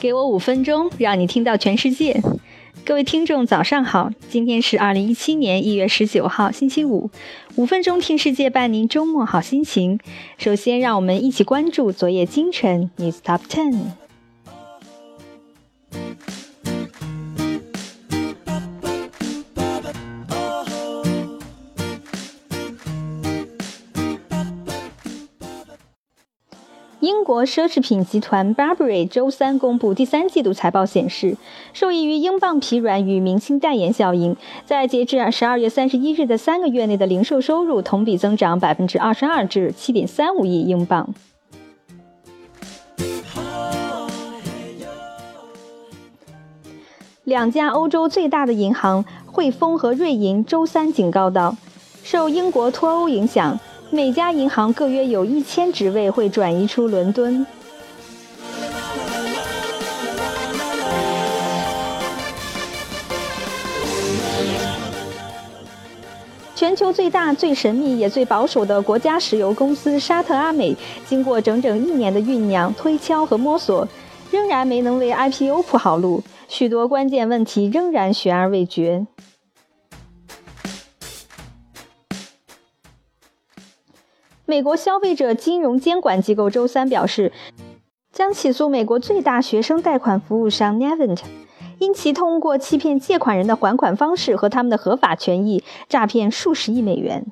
给我五分钟，让你听到全世界。各位听众，早上好！今天是二零一七年一月十九号，星期五。五分钟听世界，伴您周末好心情。首先，让我们一起关注昨夜今晨 News Top Ten。英国奢侈品集团 Burberry 周三公布第三季度财报显示，受益于英镑疲软与明星代言效应，在截至十二月三十一日的三个月内的零售收入同比增长百分之二十二至七点三五亿英镑。两家欧洲最大的银行汇丰和瑞银周三警告道，受英国脱欧影响。每家银行各约有一千职位会转移出伦敦。全球最大、最神秘也最保守的国家石油公司沙特阿美，经过整整一年的酝酿、推敲和摸索，仍然没能为 IPO 铺好路，许多关键问题仍然悬而未决。美国消费者金融监管机构周三表示，将起诉美国最大学生贷款服务商 Navent，因其通过欺骗借款人的还款方式和他们的合法权益，诈骗数十亿美元。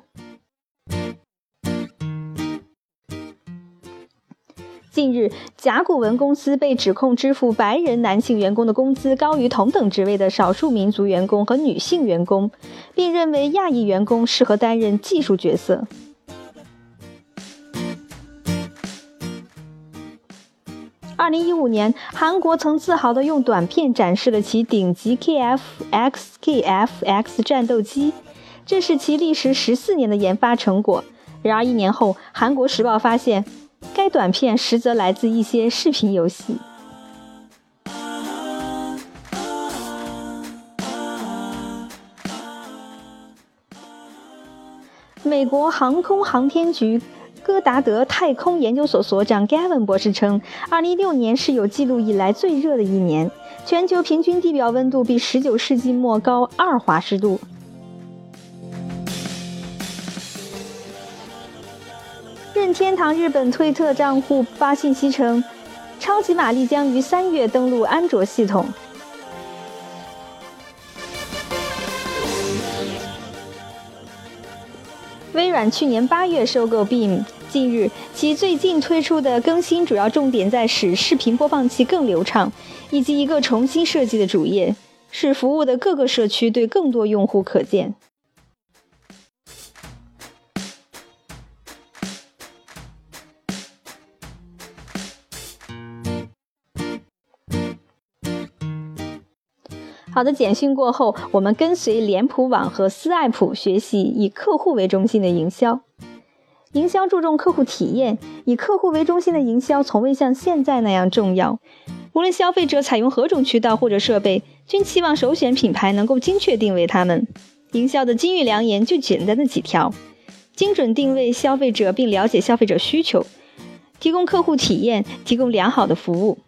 近日，甲骨文公司被指控支付白人男性员工的工资高于同等职位的少数民族员工和女性员工，并认为亚裔员工适合担任技术角色。二零一五年，韩国曾自豪地用短片展示了其顶级 KF-X KF-X 战斗机，这是其历时十四年的研发成果。然而一年后，韩国时报发现，该短片实则来自一些视频游戏。美国航空航天局。戈达德太空研究所所长 Gavin 博士称，2016年是有记录以来最热的一年，全球平均地表温度比19世纪末高2华氏度。任天堂日本推特账户发信息称，超级玛丽将于三月登陆安卓系统。微软去年八月收购 Beam。近日，其最近推出的更新主要重点在使视频播放器更流畅，以及一个重新设计的主页，使服务的各个社区对更多用户可见。好的，简讯过后，我们跟随脸谱网和思爱普学习以客户为中心的营销。营销注重客户体验，以客户为中心的营销从未像现在那样重要。无论消费者采用何种渠道或者设备，均期望首选品牌能够精确定位他们。营销的金玉良言就简单的几条：精准定位消费者并了解消费者需求，提供客户体验，提供良好的服务。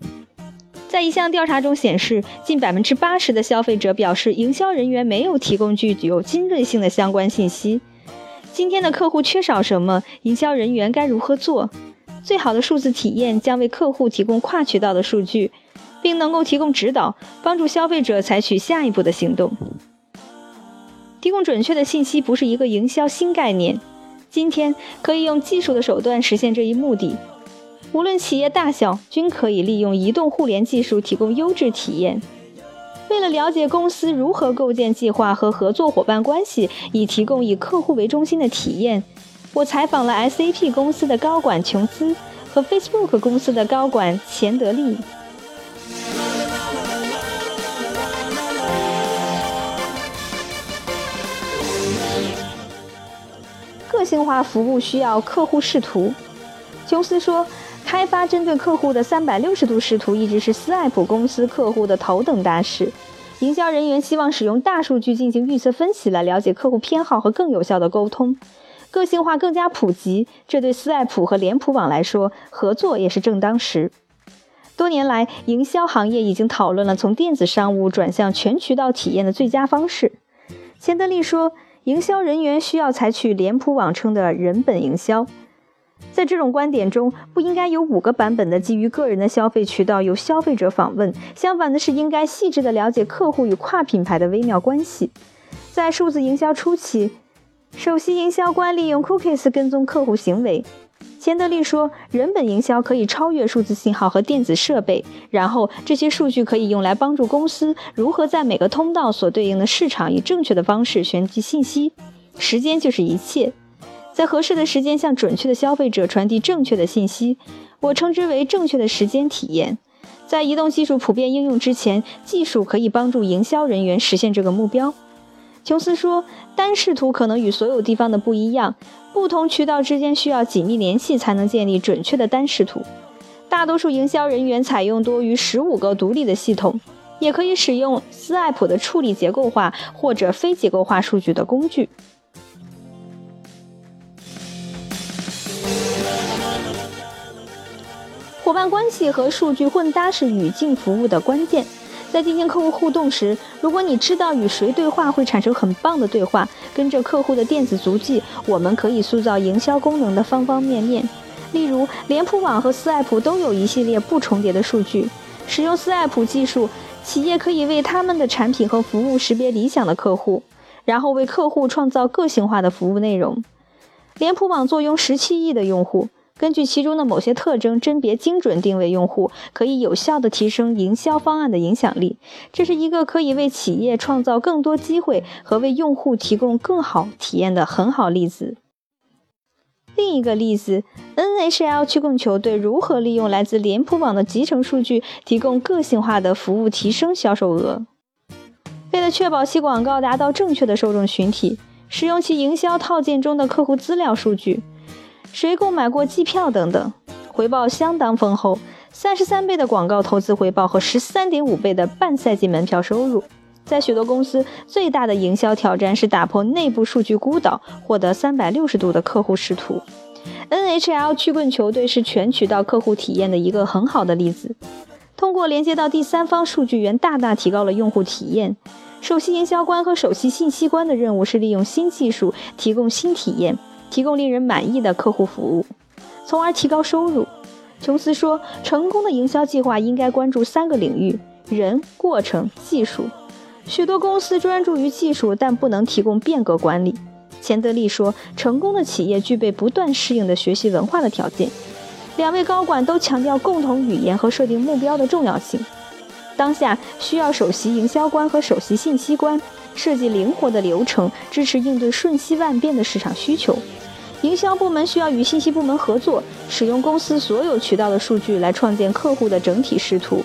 在一项调查中显示，近百分之八十的消费者表示，营销人员没有提供具有精锐性的相关信息。今天的客户缺少什么？营销人员该如何做？最好的数字体验将为客户提供跨渠道的数据，并能够提供指导，帮助消费者采取下一步的行动。提供准确的信息不是一个营销新概念，今天可以用技术的手段实现这一目的。无论企业大小，均可以利用移动互联技术提供优质体验。为了了解公司如何构建计划和合作伙伴关系，以提供以客户为中心的体验，我采访了 SAP 公司的高管琼斯和 Facebook 公司的高管钱德利。个性化服务需要客户视图，琼斯说。开发针对客户的三百六十度视图一直是斯爱普公司客户的头等大事。营销人员希望使用大数据进行预测分析来了解客户偏好和更有效的沟通。个性化更加普及，这对斯爱普和脸谱网来说，合作也是正当时。多年来，营销行业已经讨论了从电子商务转向全渠道体验的最佳方式。钱德利说，营销人员需要采取脸谱网称的人本营销。在这种观点中，不应该有五个版本的基于个人的消费渠道由消费者访问，相反的是应该细致地了解客户与跨品牌的微妙关系。在数字营销初期，首席营销官利用 cookies 跟踪客户行为。钱德利说，人本营销可以超越数字信号和电子设备，然后这些数据可以用来帮助公司如何在每个通道所对应的市场以正确的方式传递信息。时间就是一切。在合适的时间向准确的消费者传递正确的信息，我称之为正确的时间体验。在移动技术普遍应用之前，技术可以帮助营销人员实现这个目标。琼斯说，单视图可能与所有地方的不一样，不同渠道之间需要紧密联系才能建立准确的单视图。大多数营销人员采用多于十五个独立的系统，也可以使用斯艾普的处理结构化或者非结构化数据的工具。伙伴关系和数据混搭是语境服务的关键。在进行客户互动时，如果你知道与谁对话会产生很棒的对话，跟着客户的电子足迹，我们可以塑造营销功能的方方面面。例如，脸谱网和斯艾普都有一系列不重叠的数据。使用斯艾普技术，企业可以为他们的产品和服务识别理想的客户，然后为客户创造个性化的服务内容。脸谱网坐拥十七亿的用户。根据其中的某些特征，甄别精准定位用户，可以有效地提升营销方案的影响力。这是一个可以为企业创造更多机会和为用户提供更好体验的很好例子。另一个例子，NHL 曲棍球队如何利用来自脸谱网的集成数据，提供个性化的服务，提升销售额。为了确保其广告达到正确的受众群体，使用其营销套件中的客户资料数据。谁购买过机票等等，回报相当丰厚，三十三倍的广告投资回报和十三点五倍的半赛季门票收入。在许多公司，最大的营销挑战是打破内部数据孤岛，获得三百六十度的客户视图。NHL 曲棍球队是全渠道客户体验的一个很好的例子。通过连接到第三方数据源，大大提高了用户体验。首席营销官和首席信息官的任务是利用新技术提供新体验。提供令人满意的客户服务，从而提高收入。琼斯说，成功的营销计划应该关注三个领域：人、过程、技术。许多公司专注于技术，但不能提供变革管理。钱德利说，成功的企业具备不断适应的学习文化的条件。两位高管都强调共同语言和设定目标的重要性。当下需要首席营销官和首席信息官设计灵活的流程，支持应对瞬息万变的市场需求。营销部门需要与信息部门合作，使用公司所有渠道的数据来创建客户的整体视图，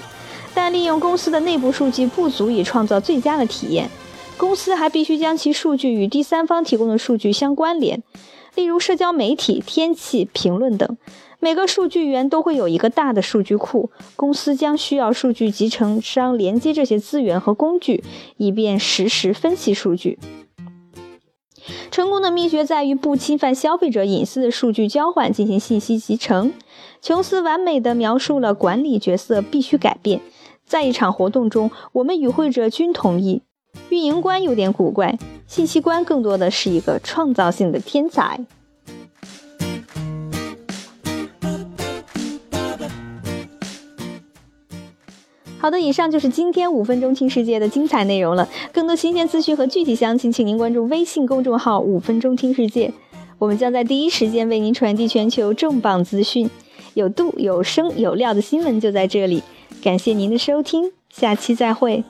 但利用公司的内部数据不足以创造最佳的体验。公司还必须将其数据与第三方提供的数据相关联，例如社交媒体、天气、评论等。每个数据源都会有一个大的数据库，公司将需要数据集成商连接这些资源和工具，以便实时分析数据。成功的秘诀在于不侵犯消费者隐私的数据交换进行信息集成。琼斯完美地描述了管理角色必须改变。在一场活动中，我们与会者均同意，运营官有点古怪，信息官更多的是一个创造性的天才。好的，以上就是今天五分钟听世界的精彩内容了。更多新鲜资讯和具体详情，请您关注微信公众号“五分钟听世界”，我们将在第一时间为您传递全球重磅资讯，有度、有声、有料的新闻就在这里。感谢您的收听，下期再会。